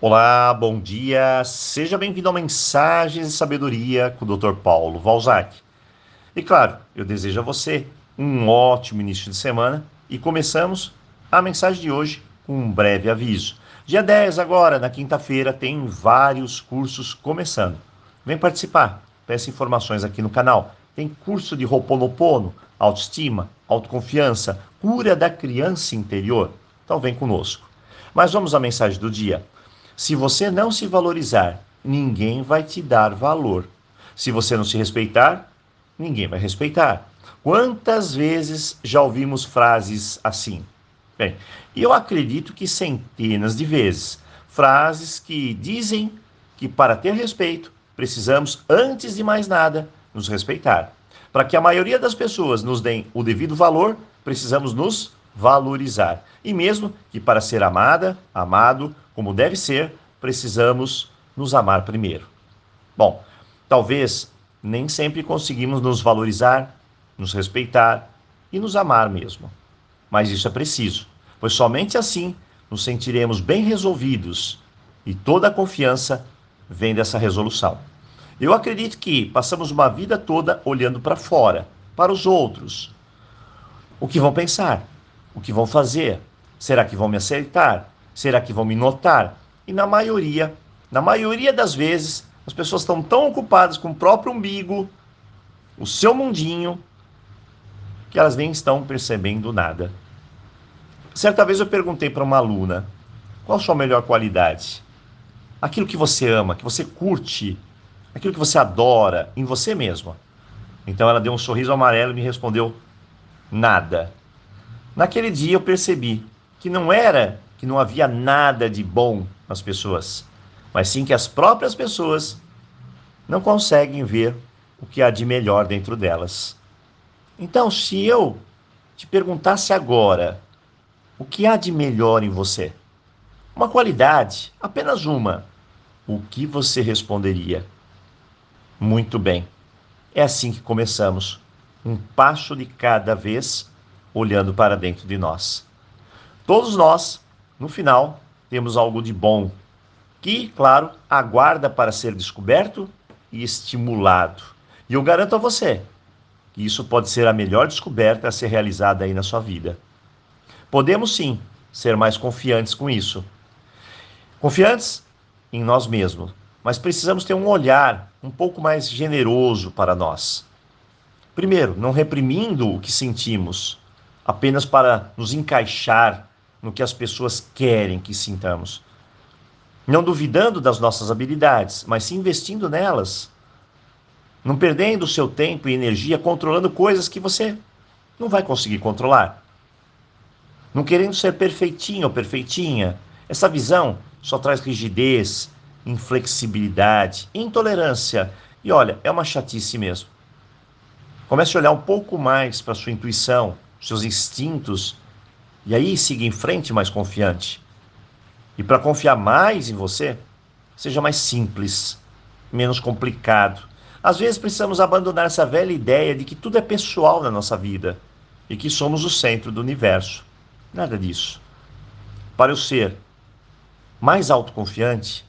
Olá, bom dia. Seja bem-vindo a Mensagens de Sabedoria com o Dr. Paulo Valzac. E claro, eu desejo a você um ótimo início de semana e começamos a mensagem de hoje com um breve aviso. Dia 10 agora, na quinta-feira, tem vários cursos começando. Vem participar. Peça informações aqui no canal. Tem curso de Ho'oponopono, autoestima, autoconfiança, cura da criança interior. Então vem conosco. Mas vamos à mensagem do dia. Se você não se valorizar, ninguém vai te dar valor. Se você não se respeitar, ninguém vai respeitar. Quantas vezes já ouvimos frases assim? Bem, eu acredito que centenas de vezes. Frases que dizem que para ter respeito, precisamos, antes de mais nada, nos respeitar. Para que a maioria das pessoas nos deem o devido valor, precisamos nos valorizar. E mesmo que para ser amada, amado, como deve ser, precisamos nos amar primeiro. Bom, talvez nem sempre conseguimos nos valorizar, nos respeitar e nos amar mesmo. Mas isso é preciso, pois somente assim nos sentiremos bem resolvidos e toda a confiança vem dessa resolução. Eu acredito que passamos uma vida toda olhando para fora, para os outros. O que vão pensar? O que vão fazer? Será que vão me aceitar? Será que vão me notar? E na maioria, na maioria das vezes, as pessoas estão tão ocupadas com o próprio umbigo, o seu mundinho, que elas nem estão percebendo nada. Certa vez eu perguntei para uma aluna: qual a sua melhor qualidade? Aquilo que você ama, que você curte, aquilo que você adora em você mesma. Então ela deu um sorriso amarelo e me respondeu: nada. Naquele dia eu percebi que não era que não havia nada de bom nas pessoas, mas sim que as próprias pessoas não conseguem ver o que há de melhor dentro delas. Então, se eu te perguntasse agora, o que há de melhor em você? Uma qualidade, apenas uma. O que você responderia? Muito bem. É assim que começamos, um passo de cada vez, olhando para dentro de nós. Todos nós, no final, temos algo de bom, que, claro, aguarda para ser descoberto e estimulado. E eu garanto a você que isso pode ser a melhor descoberta a ser realizada aí na sua vida. Podemos sim ser mais confiantes com isso. Confiantes em nós mesmos, mas precisamos ter um olhar um pouco mais generoso para nós. Primeiro, não reprimindo o que sentimos, apenas para nos encaixar no que as pessoas querem que sintamos. Não duvidando das nossas habilidades, mas sim investindo nelas. Não perdendo o seu tempo e energia controlando coisas que você não vai conseguir controlar. Não querendo ser perfeitinho ou perfeitinha. Essa visão só traz rigidez, inflexibilidade, intolerância. E olha, é uma chatice mesmo. Comece a olhar um pouco mais para sua intuição, seus instintos, e aí siga em frente mais confiante. E para confiar mais em você, seja mais simples, menos complicado. Às vezes precisamos abandonar essa velha ideia de que tudo é pessoal na nossa vida e que somos o centro do universo. Nada disso. Para eu ser mais autoconfiante,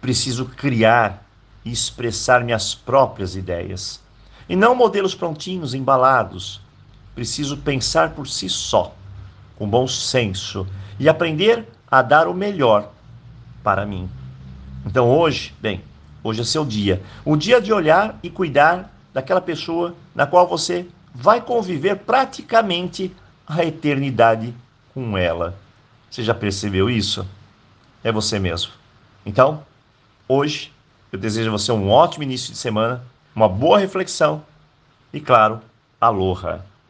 preciso criar e expressar minhas próprias ideias. E não modelos prontinhos, embalados. Preciso pensar por si só, com bom senso, e aprender a dar o melhor para mim. Então hoje, bem, hoje é seu dia. O dia de olhar e cuidar daquela pessoa na qual você vai conviver praticamente a eternidade com ela. Você já percebeu isso? É você mesmo. Então, Hoje, eu desejo a você um ótimo início de semana, uma boa reflexão e, claro, aloha!